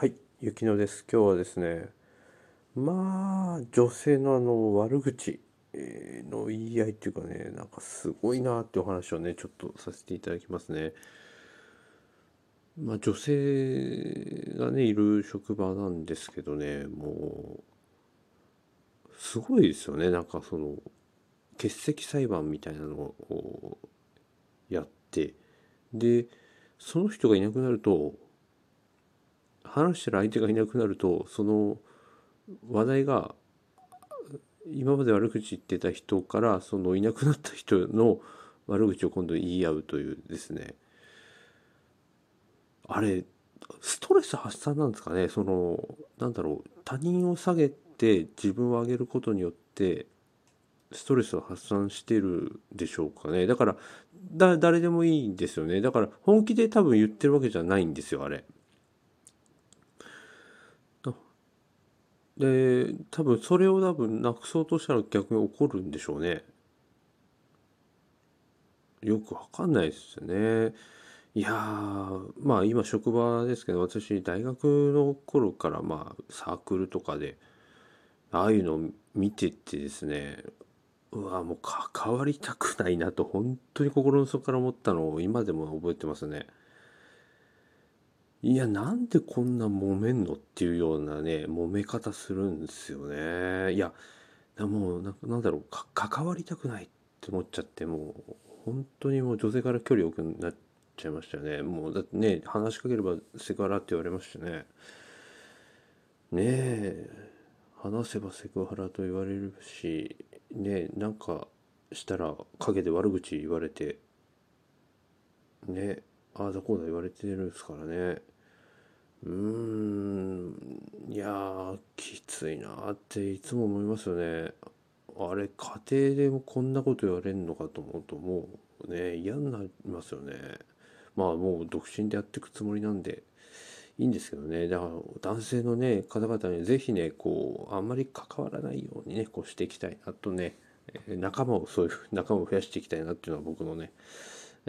はい、ゆきのです。今日はですね、まあ、女性のあの悪口の言い合いっていうかね、なんかすごいなってお話をね、ちょっとさせていただきますね。まあ、女性がね、いる職場なんですけどね、もう、すごいですよね。なんかその、欠席裁判みたいなのをやって、で、その人がいなくなると、話してる相手がいなくなるとその話題が今まで悪口言ってた人からそのいなくなった人の悪口を今度言い合うというですね。あれストレス発散なんですかね。そのなんだろう他人を下げて自分を上げることによってストレスを発散してるでしょうかね。だからだ誰でもいいんですよね。だから本気で多分言ってるわけじゃないんですよあれ。で多分それを多分なくそうとしたら逆に怒るんでしょうねよくわかんないですよねいやーまあ今職場ですけど私大学の頃からまあサークルとかでああいうのを見ててですねうわもう関わりたくないなと本当に心の底から思ったのを今でも覚えてますね。いや、なんでこんな揉めんのっていうようなね、揉め方するんですよね。いや、もうな、なんだろう、か、関わりたくないって思っちゃって、もう、本当にもう女性から距離を置くなっちゃいましたよね。もう、だってね、話しかければセクハラって言われましたね。ねえ、話せばセクハラと言われるし、ねえ、なんかしたら陰で悪口言われて、ねえああだこうだ言われてるんですからね。うーん、いやー、きついなーっていつも思いますよね。あれ、家庭でもこんなこと言われるのかと思うと、もうね、嫌になりますよね。まあ、もう独身でやっていくつもりなんで、いいんですけどね。だから、男性のね、方々にぜひね、こう、あんまり関わらないようにね、こうしていきたいなとね、仲間を、そういう仲間を増やしていきたいなっていうのは僕のね、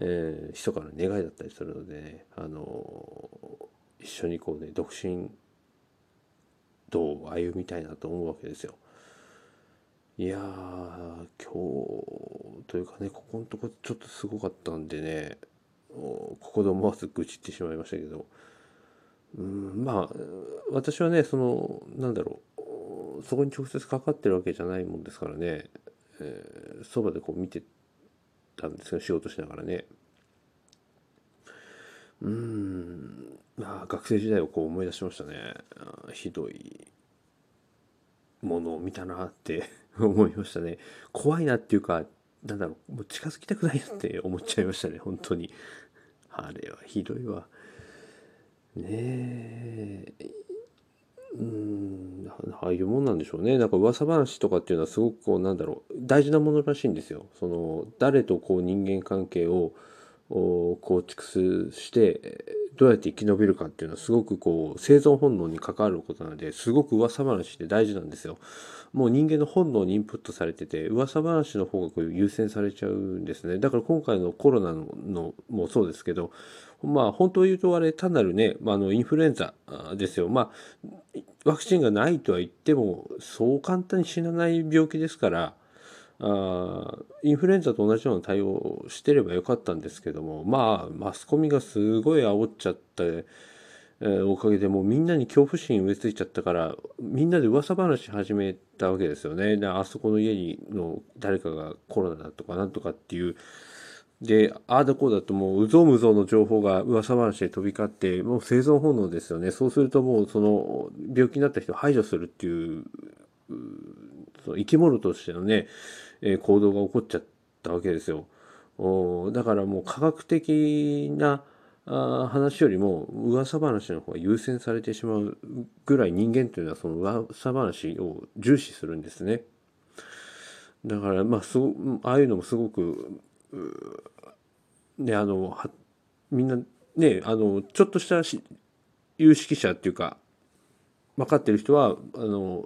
えー、密かな願いだったりするので、ね、あのー、一緒にこうね独身道を歩みたいなと思うわけですよ。いや今日というかねここのとこちょっとすごかったんでねここで思わず愚痴ってしまいましたけどうんまあ私はねそのなんだろうそこに直接かかってるわけじゃないもんですからねえそば、でこう見てたんですよ仕事しながらね。うんまあ学生時代をこう思い出しましたね。ひどいものを見たなって 思いましたね。怖いなっていうかなんだろうもう近づきたくないなって 思っちゃいましたね本当に。あれはひどいわ。ねえ。うんああいうもんなんでしょうね。なんか噂話とかっていうのはすごくこうなんだろう。大事なものらしいんですよ。その誰とこう人間関係を構築してどうやって生き延びるかっていうのはすごくこう生存本能に関わることなのですごく噂話って大事なんですよ。もう人間の本能にインプットされてて噂話の方がこう優先されちゃうんですね。だから今回のコロナのもそうですけどまあ本当を言うとあれ単なるね、まあ、のインフルエンザですよ。まあワクチンがないとは言ってもそう簡単に死なない病気ですからあインフルエンザと同じような対応をしてればよかったんですけどもまあマスコミがすごい煽っちゃって、えー、おかげでもうみんなに恐怖心植え付いちゃったからみんなで噂話始めたわけですよね。であそこの家にの誰かがコロナだとかなんとかっていうで、ああだこうだともう、うぞうむぞうの情報が噂話で飛び交って、もう生存本能ですよね。そうするともう、その、病気になった人を排除するっていう、その生き物としてのね、え、行動が起こっちゃったわけですよ。おだからもう科学的なあ話よりも噂話の方が優先されてしまうぐらい人間というのはその噂話を重視するんですね。だからまあすごああいうのもすごくねあのみんなねあのちょっとした有識者っていうか分かってる人はあの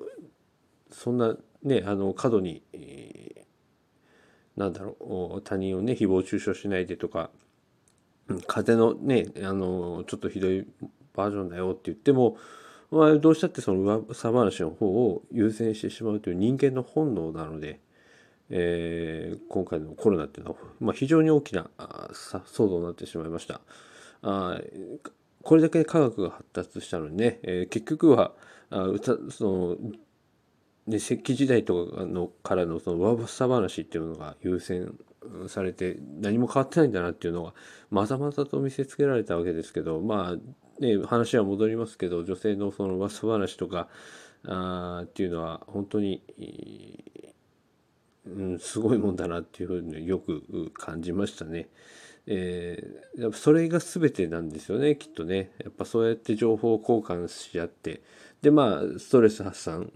そんなねあの過度に、えー、なんだろう他人をね誹謗中傷しないでとか風邪のねあのちょっとひどいバージョンだよって言っても、まあ、どうしたってその噂話の方を優先してしまうという人間の本能なので、えー、今回のコロナっていうのは、まあ、非常に大きな騒動になってしまいました。あこれだけ科学が発達したのにね、えー、結局はあそので石器時代とかのからのその噂話っていうのが優先されて何も変わってないんだなっていうのがまざまざと見せつけられたわけですけどまあね話は戻りますけど女性のその噂話とかあっていうのは本当に、うん、すごいもんだなっていうふうによく感じましたね。えー、やっぱそれが全てなんですよねきっとねやっぱそうやって情報交換し合ってでまあストレス発散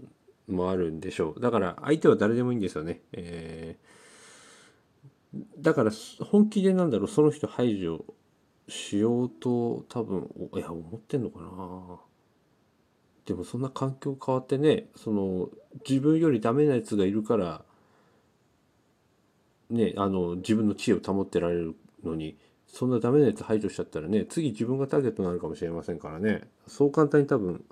もあるんでしょう。だから相手は誰でもいいんですよね、えー、だから本気でなんだろうその人排除しようと多分いや思ってんのかな。でもそんな環境変わってねその自分よりダメなやつがいるからねあの自分の地位を保ってられるのにそんなダメなやつ排除しちゃったらね次自分がターゲットになるかもしれませんからね。そう簡単に多分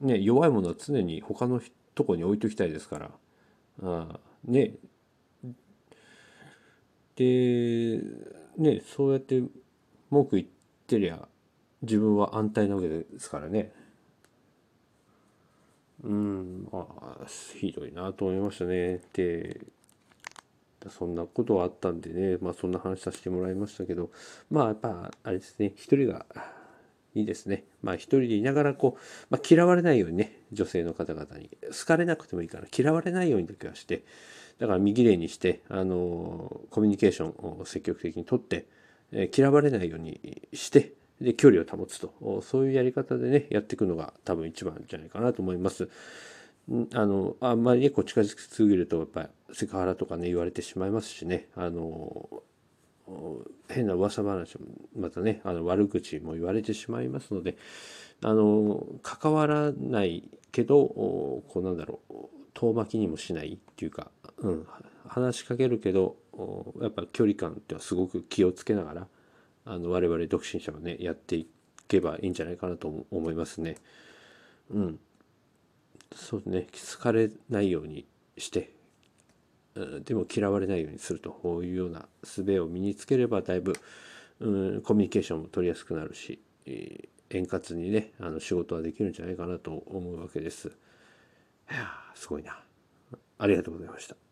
ね、弱いものは常に他のとこに置いときたいですから。あね。で、ね、そうやって文句言ってりゃ自分は安泰なわけですからね。うん、ああ、ひどいなと思いましたね。で、そんなことはあったんでね、まあそんな話させてもらいましたけど、まあやっぱあれですね、一人がいいですね。まあ一人でいながらこう、まあ、嫌われないようにね、女性の方々に。好かれなくてもいいから嫌われないようにだけはして、だから見綺麗にして、あの、コミュニケーションを積極的にとって、え、嫌われないようにして、で、距離を保つと。そういうやり方でね、やっていくのが多分一番じゃないかなと思います。あの、あんまりね、こう近づきすぎると、やっぱりセクハラとかね、言われてしまいますしね、あの、変な噂話もまたねあの悪口も言われてしまいますのであの関わらないけどこうなんだろう遠巻きにもしないっていうか、うん、話しかけるけどやっぱ距離感ってはすごく気をつけながらあの我々独身者はねやっていけばいいんじゃないかなと思いますね。うん、そうね気づかれないようにしてでも嫌われないようにするというような術を身につければだいぶ、うん、コミュニケーションも取りやすくなるし、円滑にねあの仕事はできるんじゃないかなと思うわけです。いやすごいな。ありがとうございました。